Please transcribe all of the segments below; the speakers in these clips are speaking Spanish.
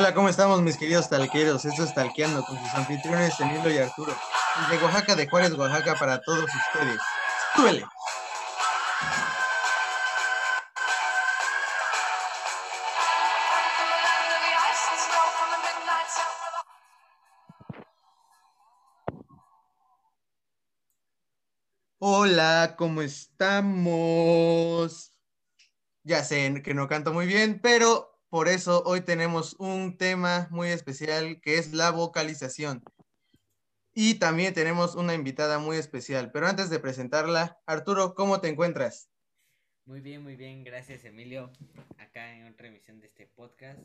Hola, ¿cómo estamos mis queridos talqueros? Esto es Talqueando con sus anfitriones Emilio y Arturo. De Oaxaca, de Juárez, Oaxaca, para todos ustedes. Hola, ¿cómo estamos? Ya sé que no canto muy bien, pero por eso hoy tenemos un tema muy especial que es la vocalización. Y también tenemos una invitada muy especial. Pero antes de presentarla, Arturo, ¿cómo te encuentras? Muy bien, muy bien. Gracias, Emilio. Acá en otra emisión de este podcast.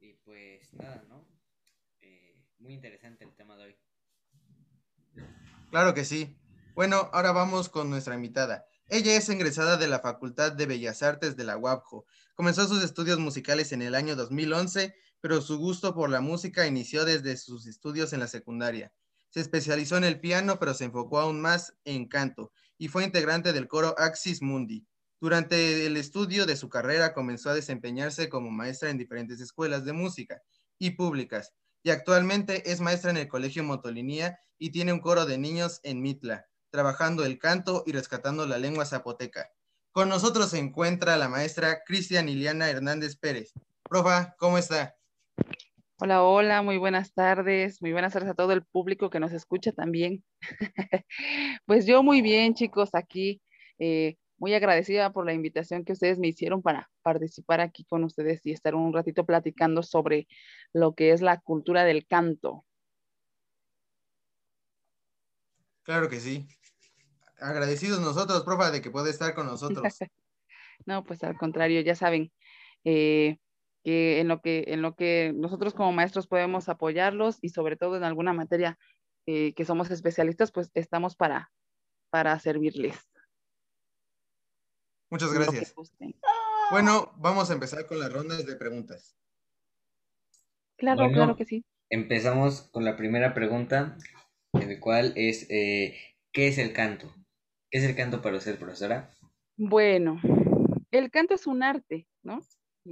Y pues nada, ¿no? Eh, muy interesante el tema de hoy. Claro que sí. Bueno, ahora vamos con nuestra invitada. Ella es egresada de la Facultad de Bellas Artes de la UABJO. Comenzó sus estudios musicales en el año 2011, pero su gusto por la música inició desde sus estudios en la secundaria. Se especializó en el piano, pero se enfocó aún más en canto y fue integrante del coro Axis Mundi. Durante el estudio de su carrera comenzó a desempeñarse como maestra en diferentes escuelas de música y públicas, y actualmente es maestra en el Colegio Motolinía y tiene un coro de niños en Mitla trabajando el canto y rescatando la lengua zapoteca. Con nosotros se encuentra la maestra Cristian Iliana Hernández Pérez. Profa, ¿cómo está? Hola, hola, muy buenas tardes, muy buenas tardes a todo el público que nos escucha también. pues yo muy bien, chicos, aquí eh, muy agradecida por la invitación que ustedes me hicieron para participar aquí con ustedes y estar un ratito platicando sobre lo que es la cultura del canto. Claro que sí agradecidos nosotros, profa, de que puede estar con nosotros. no, pues al contrario, ya saben eh, que en lo que en lo que nosotros como maestros podemos apoyarlos y sobre todo en alguna materia eh, que somos especialistas, pues estamos para, para servirles. Muchas gracias. Bueno, vamos a empezar con las rondas de preguntas. Claro, claro que sí. Empezamos con la primera pregunta, el cual es, eh, ¿qué es el canto? ¿Qué es el canto para usted, profesora? Bueno, el canto es un arte, ¿no?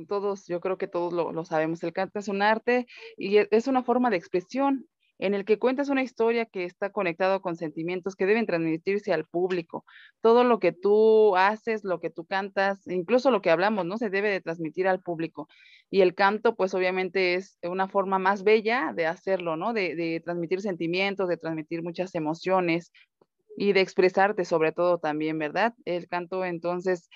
Todos, yo creo que todos lo, sabemos. El canto es un arte y e, es una forma de expresión en el que cuentas una historia que está conectado con sentimientos que deben transmitirse al público. Todo lo que tú haces, lo que tú cantas, incluso lo que hablamos, ¿no? Se debe de transmitir al público. Y el canto, pues obviamente es una forma más bella de hacerlo, ¿no? De, de transmitir sentimientos, de transmitir muchas emociones, y de expresarte sobre todo también, ¿verdad? El canto entonces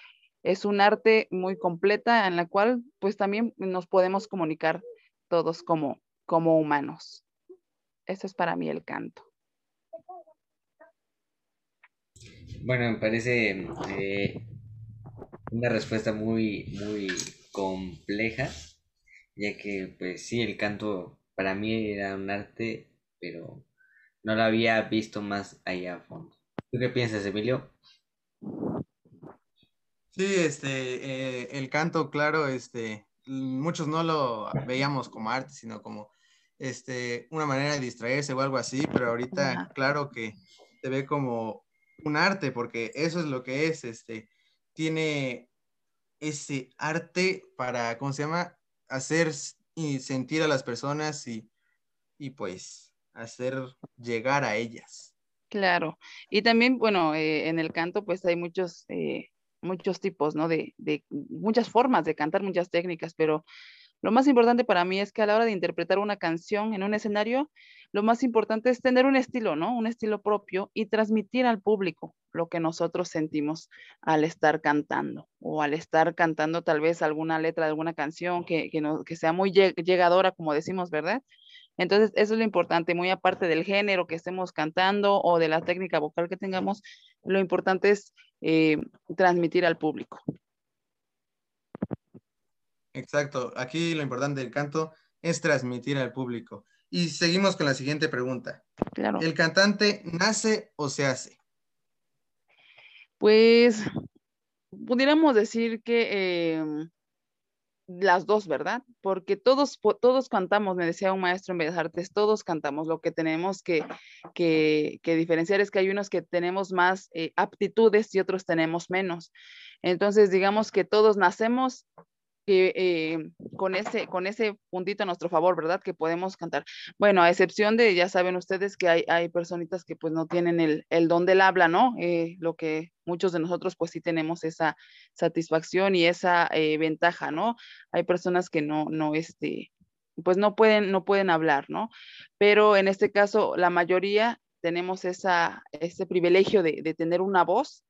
es un arte muy completa en la cual pues también nos podemos comunicar todos como, como humanos. Eso es para mí el canto. Bueno, me parece eh, una respuesta muy, muy compleja, ya que pues sí, el canto para mí era un arte, pero no la había visto más allá a fondo. ¿Tú qué piensas, Emilio? Sí, este, eh, el canto, claro, este, muchos no lo veíamos como arte, sino como este, una manera de distraerse o algo así, pero ahorita, claro que se ve como un arte, porque eso es lo que es, este, tiene ese arte para, ¿cómo se llama? Hacer y sentir a las personas y, y pues hacer llegar a ellas. Claro, y también, bueno, eh, en el canto pues hay muchos, eh, muchos tipos, ¿no? De, de, muchas formas de cantar, muchas técnicas, pero lo más importante para mí es que a la hora de interpretar una canción en un escenario, lo más importante es tener un estilo, ¿no? Un estilo propio y transmitir al público lo que nosotros sentimos al estar cantando o al estar cantando tal vez alguna letra de alguna canción que, que, no, que sea muy llegadora, como decimos, ¿verdad? Entonces, eso es lo importante, muy aparte del género que estemos cantando o de la técnica vocal que tengamos, lo importante es eh, transmitir al público. Exacto, aquí lo importante del canto es transmitir al público. Y seguimos con la siguiente pregunta. Claro. ¿El cantante nace o se hace? Pues pudiéramos decir que em, las dos, ¿verdad? Porque todos, todos cantamos, me decía un maestro en Bellas Artes, todos cantamos. Lo que tenemos que, que, diferenciar es que hay unos que tenemos más eh, aptitudes y otros tenemos menos. Entonces, digamos que todos nacemos que eh, con, ese, con ese puntito a nuestro favor, ¿verdad? Que podemos cantar. Bueno, a excepción de, ya saben ustedes que hay, hay personitas que pues no tienen el, el don del habla, ¿no? Eh, lo que muchos de nosotros pues sí tenemos esa satisfacción y esa eh, ventaja, ¿no? Hay personas que no, no, este, pues no pueden, no pueden hablar, ¿no? Pero en este caso, la mayoría tenemos esa, ese privilegio de, de tener una voz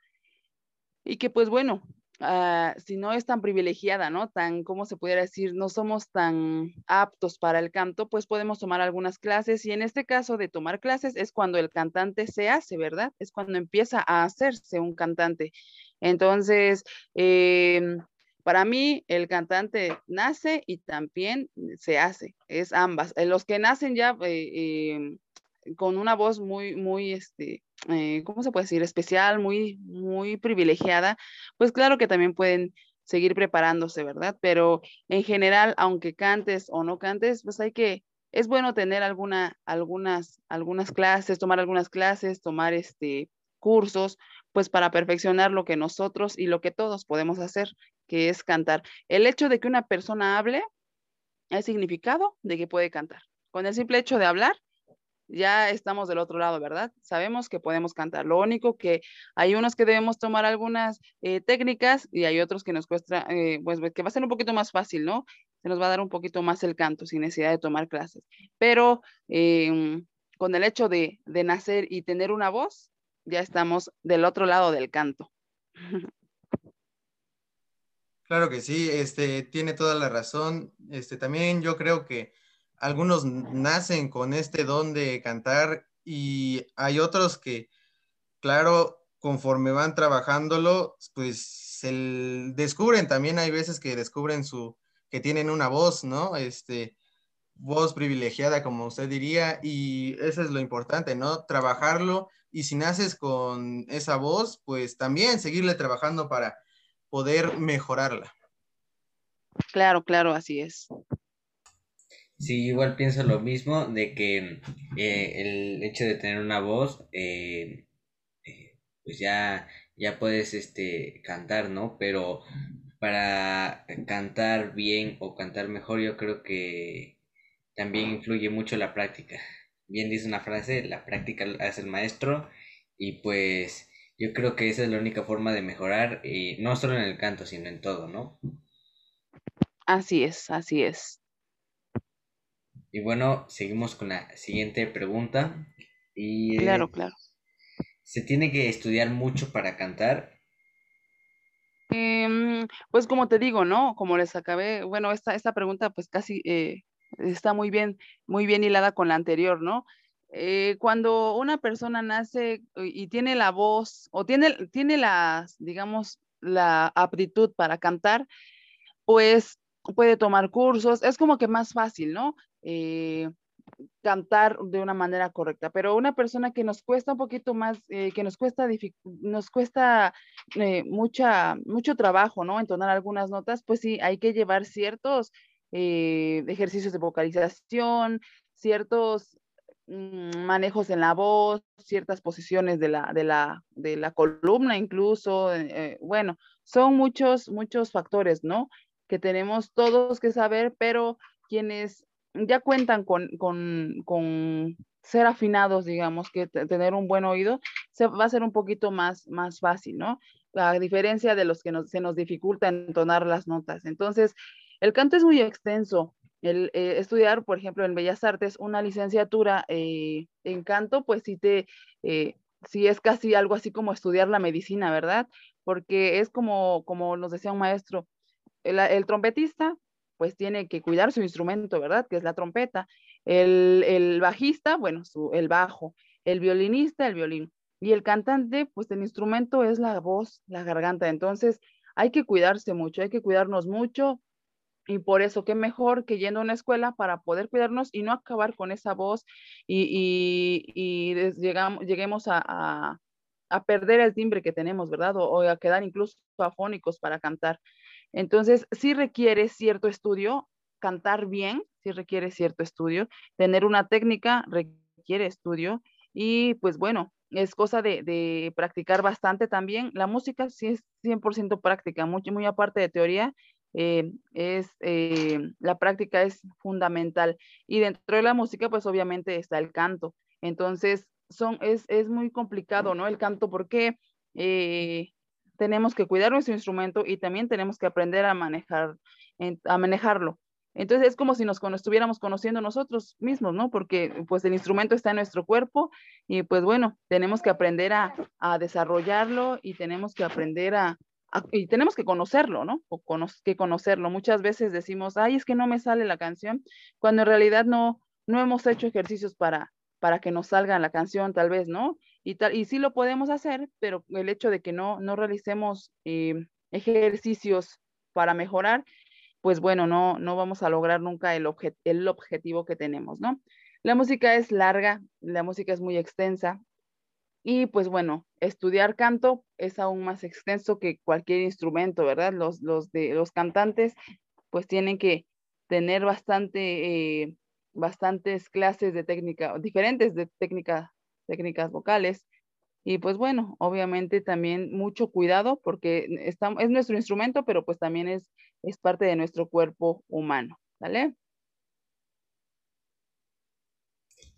y que pues bueno, Ah, si no es tan privilegiada, ¿no? Tan, ¿cómo se pudiera decir? No somos tan aptos para el canto, pues podemos tomar algunas clases y en este caso de tomar clases es cuando el cantante se hace, ¿verdad? Es cuando empieza a hacerse un cantante. Entonces, em, para mí el cantante nace y también se hace, es ambas. Eh, los que nacen ya eh, em, con una voz muy, muy, este, eh, ¿cómo se puede decir? Especial, muy, muy privilegiada, pues claro que también pueden seguir preparándose, ¿verdad? Pero en general, aunque cantes o no cantes, pues hay que, es bueno tener alguna, algunas, algunas clases, tomar algunas clases, tomar este, cursos, pues para perfeccionar lo que nosotros y lo que todos podemos hacer, que es cantar. El hecho de que una persona hable es significado de que puede cantar. Con el simple hecho de hablar, ya estamos del otro lado, ¿verdad? Sabemos que podemos cantar. Lo único que hay unos que debemos tomar algunas eh, técnicas y hay otros que nos cuesta, eh, pues que va a ser un poquito más fácil, ¿no? Se nos va a dar un poquito más el canto sin necesidad de tomar clases. Pero em, con el hecho de, de nacer y tener una voz, ya estamos del otro lado del canto. Claro que sí, este tiene toda la razón. Este también yo creo que algunos nacen con este don de cantar y hay otros que, claro, conforme van trabajándolo, pues se descubren también, hay veces que descubren su, que tienen una voz, ¿no? Este, voz privilegiada, como usted diría, y eso es lo importante, ¿no? Trabajarlo y si naces con esa voz, pues también seguirle trabajando para poder mejorarla. Claro, claro, así es. Sí, igual pienso lo mismo, de que eh, el hecho de tener una voz, eh, eh, pues ya, ya puedes este, cantar, ¿no? Pero para cantar bien o cantar mejor, yo creo que también influye mucho la práctica. Bien dice una frase, la práctica hace el maestro y pues yo creo que esa es la única forma de mejorar, y no solo en el canto, sino en todo, ¿no? Así es, así es. Y bueno, seguimos con la siguiente pregunta. Y, claro, claro. ¿Se tiene que estudiar mucho para cantar? Em, pues como te digo, ¿no? Como les acabé, bueno, esta, esta pregunta pues casi eh, está muy bien, muy bien hilada con la anterior, ¿no? Eh, cuando una persona nace y tiene la voz o tiene, tiene la, digamos, la aptitud para cantar, pues puede tomar cursos, es como que más fácil, ¿no? Eh, cantar de una manera correcta, pero una persona que nos cuesta un poquito más, eh, que nos cuesta, nos cuesta eh, mucha, mucho trabajo, ¿no? Entonar algunas notas, pues sí, hay que llevar ciertos ejercicios de vocalización, ciertos mm, manejos en la voz, ciertas posiciones de la, de la, de la columna incluso, bueno, son muchos, muchos factores, ¿no? Que tenemos todos que saber, pero quienes ya cuentan con, ser afinados, digamos, que tener un buen oído, se va a ser un poquito más, más fácil, ¿no? A diferencia de los que se nos dificulta entonar las notas. Entonces, el canto es muy extenso. El eh, estudiar, por ejemplo, en Bellas Artes, una licenciatura eh, en canto, pues sí te, eh, sí es casi algo así como estudiar la medicina, ¿verdad? Porque es como, como nos decía un maestro, el trompetista pues tiene que cuidar su instrumento, ¿verdad? Que es la trompeta. El, bajista, bueno, su, el bajo. El violinista, el violín. Y el cantante, pues el instrumento es la voz, la garganta. Entonces, hay que cuidarse mucho, hay que cuidarnos mucho. Y por eso, qué mejor que yendo a una escuela para poder cuidarnos y no acabar con esa voz y, llegamos, lleguemos a, perder el timbre que tenemos, ¿verdad? O, o a quedar incluso afónicos para cantar. Entonces, sí requiere cierto estudio, cantar bien, sí requiere cierto estudio, tener una técnica requiere estudio y pues bueno, es cosa de, practicar bastante también. La música sí es 100% práctica, muy, muy aparte de teoría, eh, es, eh, la práctica es fundamental. Y dentro de la música, pues obviamente está el canto. Entonces, son, es, muy complicado, ¿no? El canto porque eh, tenemos que cuidar nuestro instrumento y también tenemos que aprender a manejar, a manejarlo. Entonces es como si nos estuviéramos conociendo nosotros mismos, ¿no? Porque pues el instrumento está en nuestro cuerpo y pues bueno, tenemos que aprender a, desarrollarlo y tenemos que aprender a, y tenemos que conocerlo, ¿no? O que conocerlo. Muchas veces decimos, ay, es que no me sale la canción, cuando en realidad no, no hemos hecho ejercicios para, para que nos salga la canción, tal vez, ¿no? Y, tal, y sí lo podemos hacer, pero el hecho de que no, no realicemos eh, ejercicios para mejorar, pues bueno, no, no vamos a lograr nunca el, el objetivo que tenemos, ¿no? La música es larga, la música es muy extensa, y pues bueno, estudiar canto es aún más extenso que cualquier instrumento, ¿verdad? Los, los, de, los cantantes pues tienen que tener bastante, eh, bastantes clases de técnica, diferentes de técnica, técnicas vocales. Y pues bueno, obviamente también mucho cuidado porque está, es nuestro instrumento, pero pues también es, es parte de nuestro cuerpo humano, ¿vale?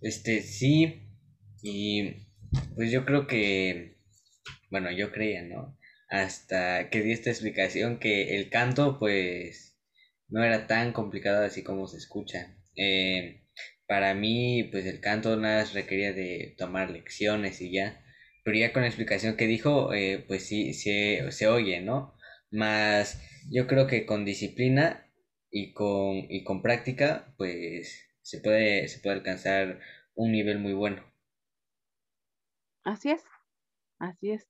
Este, sí, y pues yo creo que, bueno, yo creía, ¿no? Hasta que di esta explicación que el canto, pues, no era tan complicado así como se escucha. Eh, para mí, pues el canto nada requería de tomar lecciones y ya. Pero ya con la explicación que dijo, eh, pues sí, se, se oye, ¿no? Más yo creo que con disciplina y con, y con práctica, pues se puede, se puede alcanzar un nivel muy bueno. Así es, así es.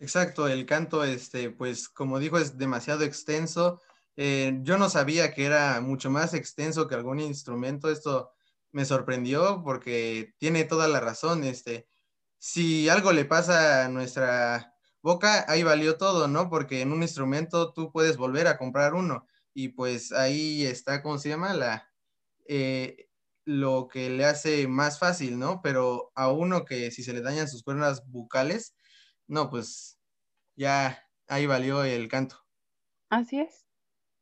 Exacto, el canto, este, pues como dijo, es demasiado extenso. Eh, yo no sabía que era mucho más extenso que algún instrumento. Esto me sorprendió porque tiene toda la razón. Este, si algo le pasa a nuestra boca, ahí valió todo, ¿no? Porque en un instrumento tú puedes volver a comprar uno y pues ahí está, ¿cómo se llama? La, eh, lo que le hace más fácil, ¿no? Pero a uno que si se le dañan sus cuerdas bucales, no, pues ya ahí valió el canto. Así es,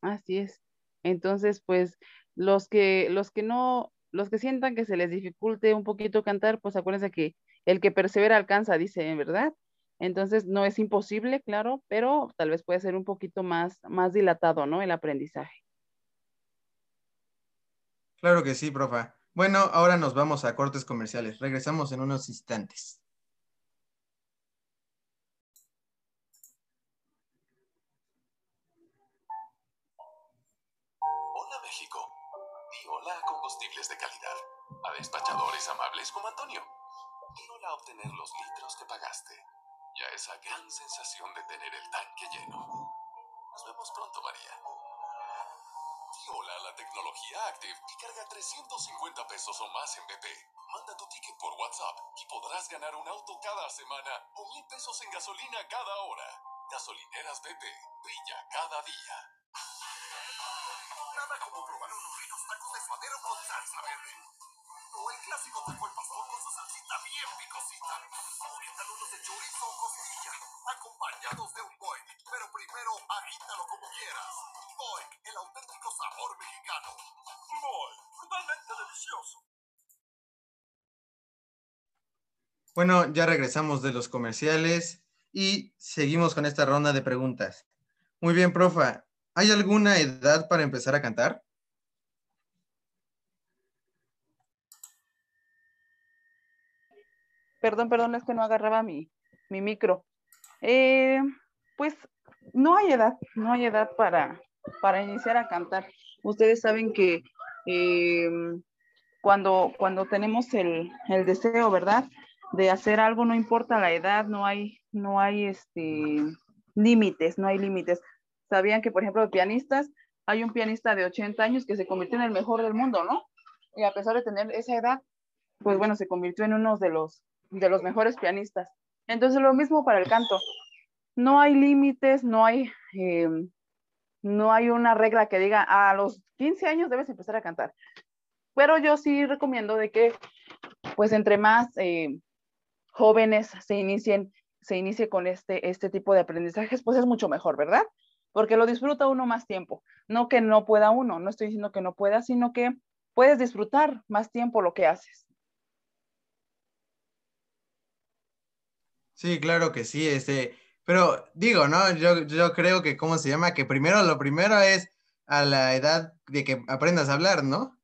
así es. Entonces, pues los que, los que no, los que sientan que se les dificulte un poquito cantar, pues acuérdense que el que persevera alcanza, dice, ¿verdad? Entonces no es imposible, claro, pero tal vez puede ser un poquito más, más dilatado, ¿no? El aprendizaje. Claro que sí, profa. Bueno, ahora nos vamos a cortes comerciales. Regresamos en unos instantes. De calidad. A despachadores amables como Antonio. Y hola a obtener los litros que pagaste. Y a esa gran sensación de tener el tanque lleno. Nos vemos pronto, María hola a la tecnología Active y carga 350 pesos o más en BP. Manda tu ticket por WhatsApp y podrás ganar un auto cada semana o mil pesos en gasolina cada hora. Gasolineras BP, brilla cada día. Bueno, ya regresamos de los comerciales y seguimos con esta ronda de preguntas. Muy bien, profa. ¿Hay alguna edad para empezar a cantar? Perdón, perdón, es que no agarraba mi, mi micro. Eh, pues no hay edad, no hay edad para, para iniciar a cantar. Ustedes saben que eh, cuando, cuando tenemos el, deseo, ¿verdad? De hacer algo, no importa la edad, no hay, no hay este, límites, no hay límites. Sabían que, por ejemplo, pianistas, hay un pianista de 80 años que se convirtió en el mejor del mundo, ¿no? Y a pesar de tener esa edad, pues bueno, se convirtió en uno de los, de los mejores pianistas. Entonces, lo mismo para el canto. No hay límites, no hay eh, no hay una regla que diga a los 15 años debes empezar a cantar. Pero yo sí recomiendo de que, pues, entre más eh, jóvenes se inicien, se inicie con este, este tipo de aprendizajes, pues es mucho mejor, ¿verdad? porque lo disfruta uno más tiempo. No que no pueda uno, no estoy diciendo que no pueda, sino que puedes disfrutar más tiempo lo que haces. Sí, claro que sí, este, pero digo, ¿no? Yo, yo creo que, ¿cómo se llama? Que primero, lo primero es a la edad de que aprendas a hablar, ¿no?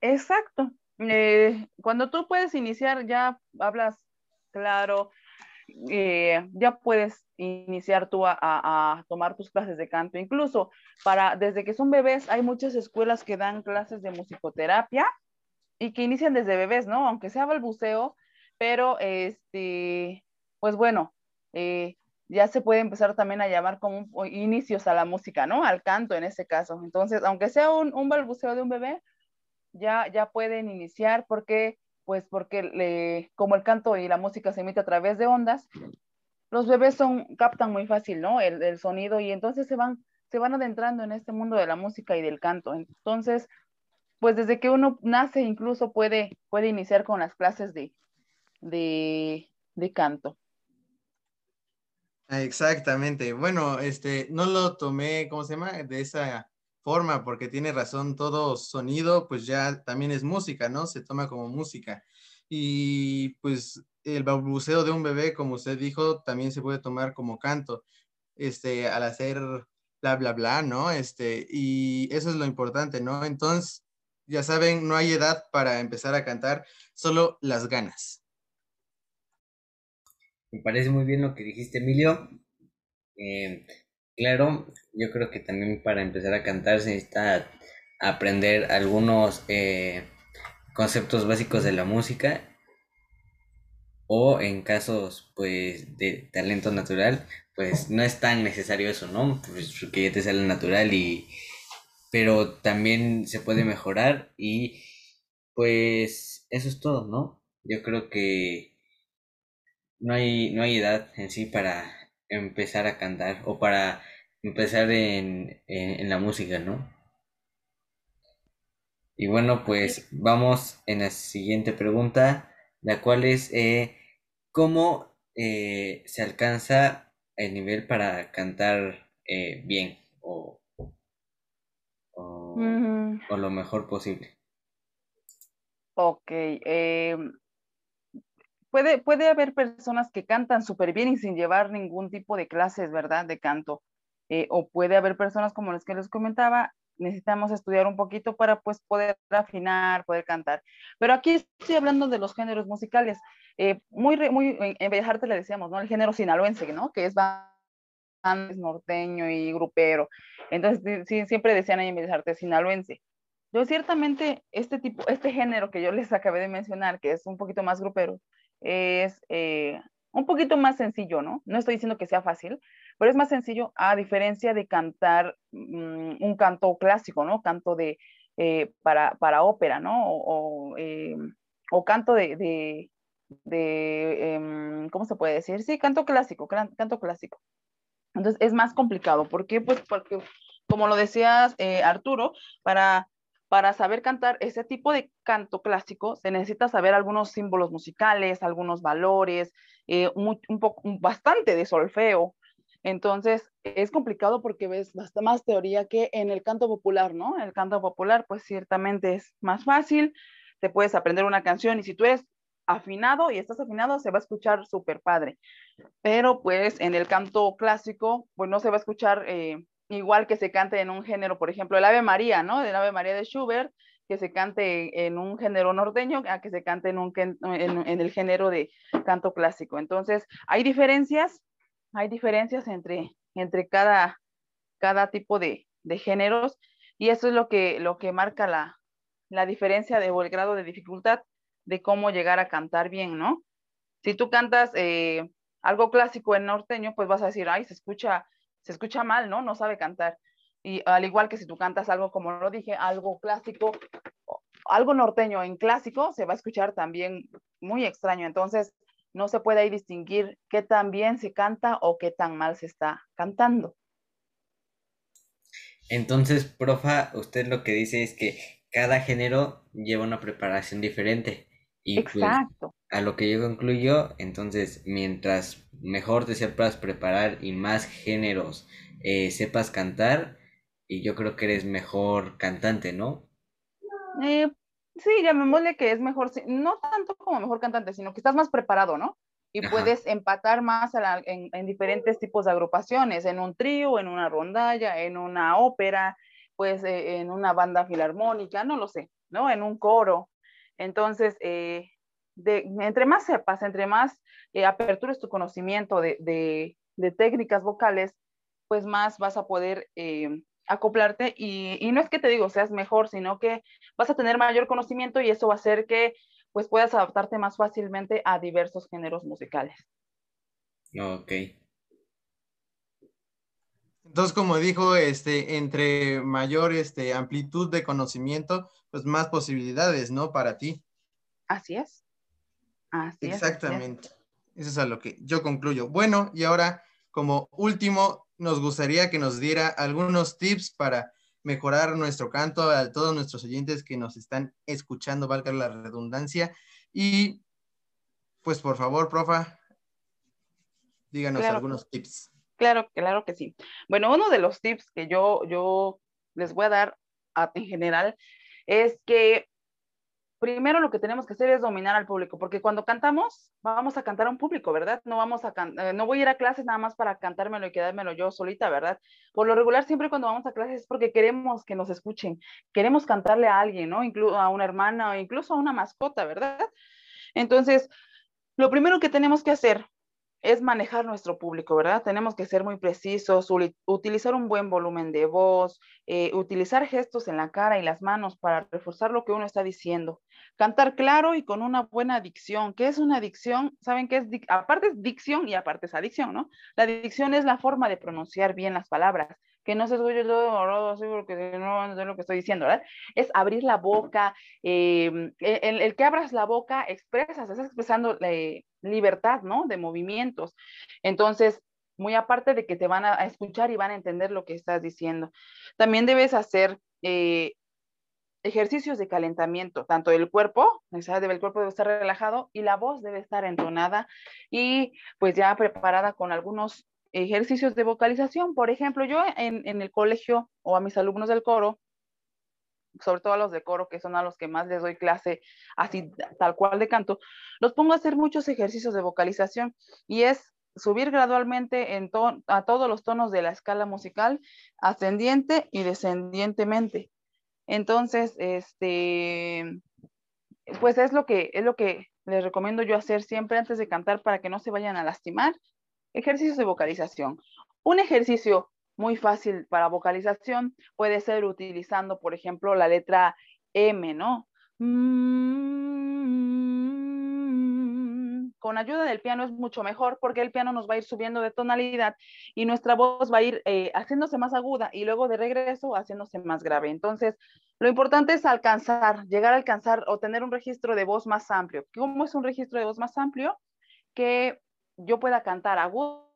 Exacto. Eh, cuando tú puedes iniciar, ya hablas claro, eh, ya puedes iniciar tú a, tomar tus clases de canto. Incluso para, desde que son bebés, hay muchas escuelas que dan clases de musicoterapia y que inician desde bebés, ¿no? Aunque sea balbuceo, pero este, pues bueno, eh, ya se puede empezar también a llamar como inicios a la música, ¿no? Al canto en este caso. Entonces, aunque sea un balbuceo de un bebé, ya, ya pueden iniciar porque, pues porque le, como el canto y la música se emite a través de ondas, los bebés son, captan muy fácil, ¿no? El, el sonido y entonces se van, se van adentrando en este mundo de la música y del canto. Entonces, pues desde que uno nace incluso puede, puede iniciar con las clases de, de, de canto. Exactamente. Bueno, este, no lo tomé, ¿cómo se llama? De esa forma, porque tiene razón, todo sonido, pues ya también es música, ¿no? Se toma como música. Y pues el balbuceo de un bebé, como usted dijo, también se puede tomar como canto, este, al hacer bla, bla, bla, ¿no? Este, y eso es lo importante, ¿no? Entonces, ya saben, no hay edad para empezar a cantar, solo las ganas. Me parece muy bien lo que dijiste, Emilio. Eh, claro, yo creo que también para empezar a cantar se necesita aprender algunos eh, conceptos básicos de la música o en casos pues de talento natural pues no es tan necesario eso no pues porque ya te sale natural y pero también se puede mejorar y pues eso es todo no yo creo que no hay, no hay edad en sí para empezar a cantar o para empezar en, la música, ¿no? Y bueno, pues vamos en la siguiente pregunta, la cual es eh, ¿cómo eh, se alcanza el nivel para cantar eh, bien o, o, o, lo mejor posible? Ok, puede, puede haber personas que cantan súper bien y sin llevar ningún tipo de clases, ¿verdad? De canto. Eh, o puede haber personas como las que les comentaba, necesitamos estudiar un poquito para pues poder afinar, poder cantar. Pero aquí estoy hablando de los géneros musicales. Eh, muy, muy, en Bellas Artes le decíamos, ¿no? El género sinaloense, ¿no? Que es norteño y grupero. Entonces, siempre decían ahí en Bellas Artes sinaloense. Yo ciertamente este tipo, este género que yo les acabé de mencionar, que es un poquito más grupero, es eh, un poquito más sencillo, ¿no? No estoy diciendo que sea fácil, pero es más sencillo a diferencia de cantar mm, un canto clásico, ¿no? Canto de, eh, para, para, ópera, ¿no? O, eh, canto de, de, em, ¿cómo se puede decir? Sí, canto clásico, canto clásico. Entonces es más complicado. ¿Por qué? Pues porque, como lo decías, Arturo, para para saber cantar ese tipo de canto clásico se necesita saber algunos símbolos musicales, algunos valores, eh, un, poco, bastante de solfeo. Entonces es complicado porque ves bastante más teoría que en el canto popular, ¿no? El canto popular pues ciertamente es más fácil, te puedes aprender una canción y si tú eres afinado y estás afinado se va a escuchar súper padre. Pero pues en el canto clásico pues no se va a escuchar eh, igual que se cante en un género, por ejemplo, el Ave María, ¿no? El Ave María de Schubert, que se cante en un género norteño a que se cante en, un, en, el género de canto clásico. Entonces, hay diferencias, hay diferencias entre, entre cada, cada tipo de, de géneros y eso es lo que, lo que marca la, la diferencia de, o el grado de dificultad de cómo llegar a cantar bien, ¿no? Si tú cantas eh, algo clásico en norteño, pues vas a decir, ay, se escucha se escucha mal, ¿no? No sabe cantar. Y al igual que si tú cantas algo, como lo dije, algo clásico, algo norteño en clásico, se va a escuchar también muy extraño. Entonces, no se puede ahí distinguir qué tan bien se canta o qué tan mal se está cantando. Entonces, profa, usted lo que dice es que cada género lleva una preparación diferente. Y pues, Exacto. A lo que yo concluyo, entonces, mientras mejor te sepas preparar y más géneros eh, sepas cantar, y yo creo que eres mejor cantante, ¿no? Eh, sí, llamémosle que es mejor, no tanto como mejor cantante, sino que estás más preparado, ¿no? Y puedes empatar más en, diferentes tipos de agrupaciones, en un trío, en una rondalla, en una ópera, pues eh, en una banda filarmónica, no lo sé, ¿no? En un coro. Entonces, eh, de, entre más sepas, entre más eh, apertures tu conocimiento de, de, técnicas vocales, pues más vas a poder acoplarte y, y, no es que te digo seas mejor, sino que vas a tener mayor conocimiento y eso va a hacer que pues puedas adaptarte más fácilmente a diversos géneros musicales. Ok. Entonces, como dijo, este, entre mayor este, amplitud de conocimiento, pues más posibilidades, ¿no? Para ti. Así es. Así Exactamente. Eso es a lo que yo concluyo. Bueno, y ahora, como último, nos gustaría que nos diera algunos tips para mejorar nuestro canto a todos nuestros oyentes que nos están escuchando, valga la redundancia. Y pues por favor, profa, díganos algunos tips. Claro, claro que sí. Bueno, uno de los tips que yo, yo les voy a dar en general es que primero lo que tenemos que hacer es dominar al público, porque cuando cantamos, vamos a cantar a un público, ¿verdad? No vamos a eh, no voy a ir a clases nada más para cantármelo y quedármelo yo solita, ¿verdad? Por lo regular, siempre cuando vamos a clases es porque queremos que nos escuchen, queremos cantarle a alguien, ¿no? Incluso a una hermana o incluso a una mascota, ¿verdad? Entonces, lo primero que tenemos que hacer es manejar nuestro público, ¿verdad? Tenemos que ser muy precisos, utilizar un buen volumen de voz, eh, utilizar gestos en la cara y las manos para reforzar lo que uno está diciendo. Cantar claro y con una buena dicción. ¿Qué es una dicción? ¿Saben qué es? Aparte es dicción y aparte es adicción, ¿no? La dicción es la forma de pronunciar bien las palabras que no se escuche todo así porque no sé lo que estoy diciendo, ¿verdad? Es abrir la boca, em, el, que abras la boca expresas, estás expresando eh, libertad, ¿no? De movimientos. Entonces, muy aparte de que te van a, escuchar y van a entender lo que estás diciendo. También debes hacer eh, ejercicios de calentamiento, tanto del cuerpo, el cuerpo debe estar relajado y la voz debe estar entonada y pues ya preparada con algunos ejercicios de vocalización. Por ejemplo, yo en, el colegio o a mis alumnos del coro, sobre todo a los de coro, que son a los que más les doy clase así tal cual de canto, los pongo a hacer muchos ejercicios de vocalización y es subir gradualmente en a todos los tonos de la escala musical, ascendiente y descendientemente. Entonces, este, pues es lo que es lo que les recomiendo yo hacer siempre antes de cantar para que no se vayan a lastimar Ejercicios de vocalización. Un ejercicio muy fácil para vocalización puede ser utilizando, por ejemplo, la letra M, ¿no? Con ayuda del piano es mucho mejor porque el piano nos va a ir subiendo de tonalidad y nuestra voz va a ir eh, haciéndose más aguda y luego de regreso haciéndose más grave. Entonces, lo importante es alcanzar, llegar a alcanzar o tener un registro de voz más amplio. ¿Cómo es un registro de voz más amplio? Que yo pueda cantar agudo,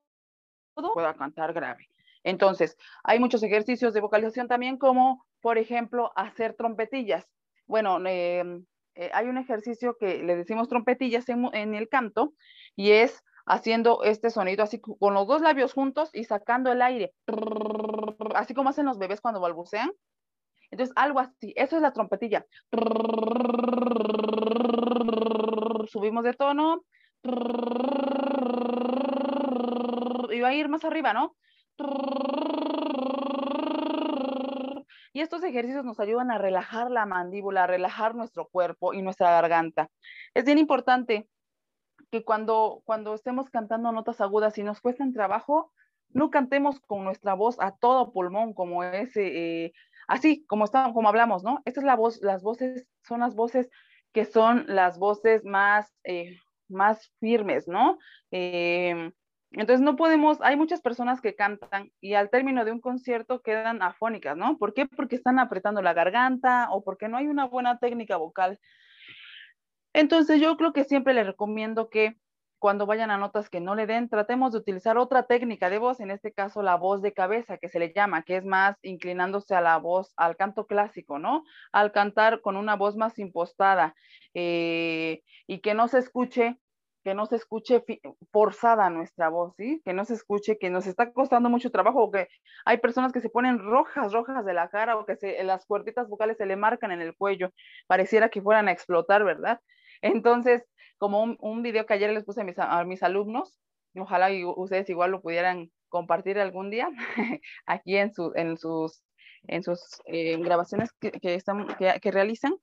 pueda cantar grave. Entonces, hay muchos ejercicios de vocalización también, como por ejemplo hacer trompetillas. Bueno, em, eh, hay un ejercicio que le decimos trompetillas en, en, el canto y es haciendo este sonido así con los dos labios juntos y sacando el aire, así como hacen los bebés cuando balbucean. Entonces, algo así, eso es la trompetilla. Subimos de tono y va a ir más arriba, ¿no? Y estos ejercicios nos ayudan a relajar la mandíbula, a relajar nuestro cuerpo y nuestra garganta. Es bien importante que cuando, cuando estemos cantando notas agudas y nos cuestan trabajo, no cantemos con nuestra voz a todo pulmón, como ese, así como, está, como hablamos, ¿no? Esta es la voz, las voces son las voces que son las voces más, más firmes, ¿no? Eh, entonces no podemos, hay muchas personas que cantan y al término de un concierto quedan afónicas, ¿no? ¿Por qué? Porque están apretando la garganta o porque no hay una buena técnica vocal. Entonces yo creo que siempre les recomiendo que cuando vayan a notas que no le den, tratemos de utilizar otra técnica de voz, en este caso la voz de cabeza, que se le llama, que es más inclinándose a la voz, al canto clásico, ¿no? Al cantar con una voz más impostada eh, y que no se escuche que no se escuche forzada nuestra voz, ¿sí? Que no se escuche que nos está costando mucho trabajo o que hay personas que se ponen rojas, rojas de la cara o que las cuerditas vocales se le marcan en el cuello, pareciera que fueran a explotar, ¿verdad? Entonces, como un, video que ayer les puse a mis, a mis alumnos, ojalá ustedes igual lo pudieran compartir algún día aquí en, su, en sus, en sus eh, grabaciones que, que, realizan,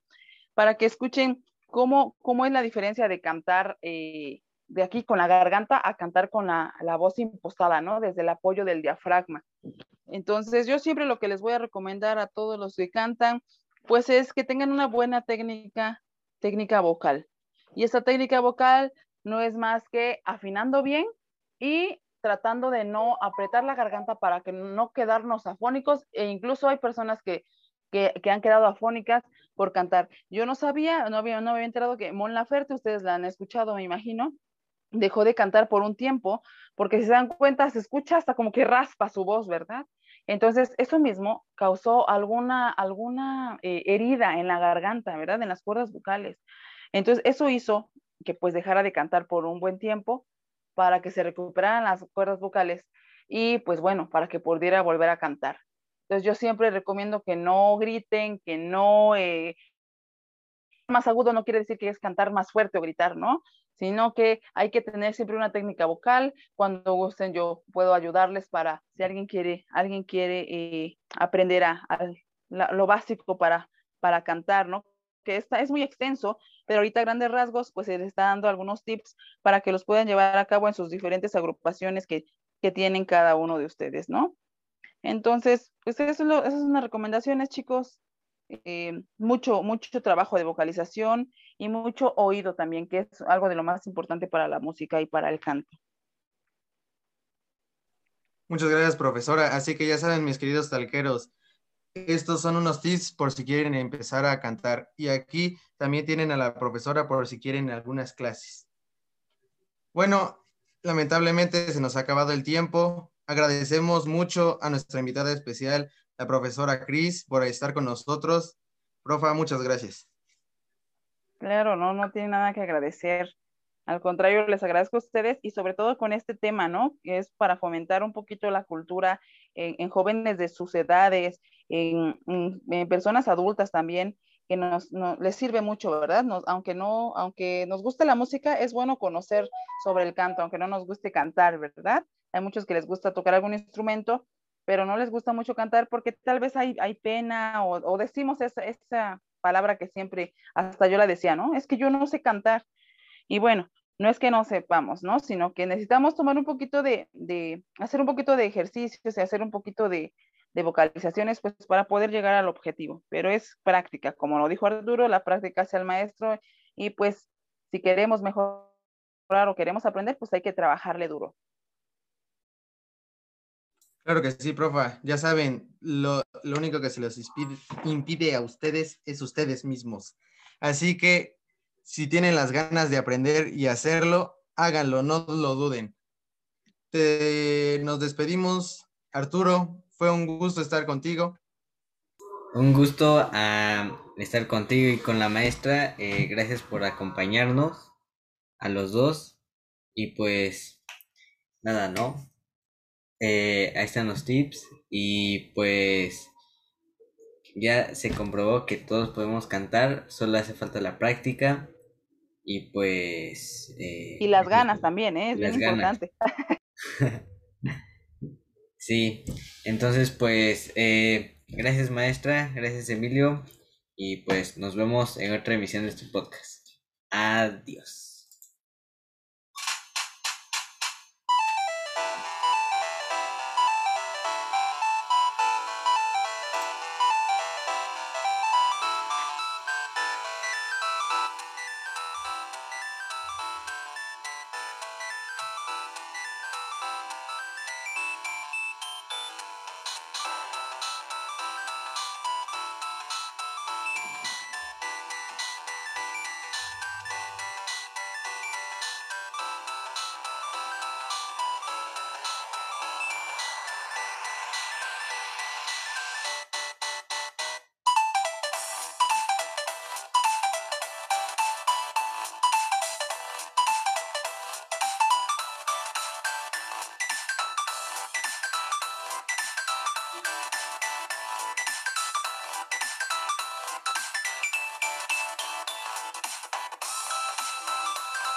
para que escuchen cómo, cómo es la diferencia de cantar eh, de aquí con la garganta a cantar con la, la, voz impostada, ¿no? Desde el apoyo del diafragma. Entonces, yo siempre lo que les voy a recomendar a todos los que cantan, pues es que tengan una buena técnica, técnica vocal. Y esta técnica vocal no es más que afinando bien y tratando de no apretar la garganta para que no quedarnos afónicos e incluso hay personas que, que, que han quedado afónicas por cantar. Yo no sabía, no había, no había enterado que Mon Laferte, ustedes la han escuchado, me imagino, dejó de cantar por un tiempo, porque si se dan cuenta, se escucha hasta como que raspa su voz, ¿verdad? Entonces, eso mismo causó alguna, alguna eh, herida en la garganta, ¿verdad? En las cuerdas vocales. Entonces, eso hizo que pues dejara de cantar por un buen tiempo para que se recuperaran las cuerdas vocales y pues bueno, para que pudiera volver a cantar. Entonces yo siempre recomiendo que no griten, que no... Eh, más agudo no quiere decir que es cantar más fuerte o gritar, ¿no? Sino que hay que tener siempre una técnica vocal. Cuando gusten yo puedo ayudarles para, si alguien quiere, alguien quiere eh, aprender a, lo básico para, para cantar, ¿no? Que es muy extenso, pero ahorita grandes rasgos, pues se les está dando algunos tips para que los puedan llevar a cabo en sus diferentes agrupaciones que, que tienen cada uno de ustedes, ¿no? Entonces, pues eso es lo, esas son las recomendaciones, chicos. Eh, mucho, mucho trabajo de vocalización y mucho oído también, que es algo de lo más importante para la música y para el canto. Muchas gracias, profesora. Así que ya saben, mis queridos talqueros, estos son unos tips por si quieren empezar a cantar. Y aquí también tienen a la profesora por si quieren algunas clases. Bueno, lamentablemente se nos ha acabado el tiempo. Agradecemos mucho a nuestra invitada especial, la profesora Cris, por estar con nosotros. Profa, muchas gracias. Claro, no, no tiene nada que agradecer. Al contrario, les agradezco a ustedes y sobre todo con este tema, ¿no? Es para fomentar un poquito la cultura en jóvenes de sus edades, en, personas adultas también, que nos, no, les sirve mucho, ¿verdad? Nos, aunque no, aunque nos guste la música, es bueno conocer sobre el canto, aunque no nos guste cantar, ¿verdad? Hay muchos que les gusta tocar algún instrumento, pero no les gusta mucho cantar porque tal vez hay, hay pena o, o decimos esa, esa palabra que siempre, hasta yo la decía, ¿no? Es que yo no sé cantar. Y bueno, no es que no sepamos, ¿no? Sino que necesitamos tomar un poquito de, de hacer un poquito de ejercicios y hacer un poquito de, de vocalizaciones, pues para poder llegar al objetivo. Pero es práctica, como lo dijo Arturo, la práctica hace el maestro y pues si queremos mejorar o queremos aprender, pues hay que trabajarle duro. Claro que sí, profa. Ya saben, lo, lo único que se les impide, a ustedes es ustedes mismos. Así que si tienen las ganas de aprender y hacerlo, háganlo, no lo duden. Nos despedimos, Arturo. Fue un gusto estar contigo. Un gusto uh, estar contigo y con la maestra. Eh, gracias por acompañarnos a los dos. Y pues, nada, ¿no? Eh, ahí están los tips. Y pues, ya se comprobó que todos podemos cantar. Solo hace falta la práctica. Y pues... Eh, y las ganas también, ¿eh? Es bien importante. Sí, entonces pues eh, gracias maestra, gracias Emilio y pues nos vemos en otra emisión de este podcast. Adiós.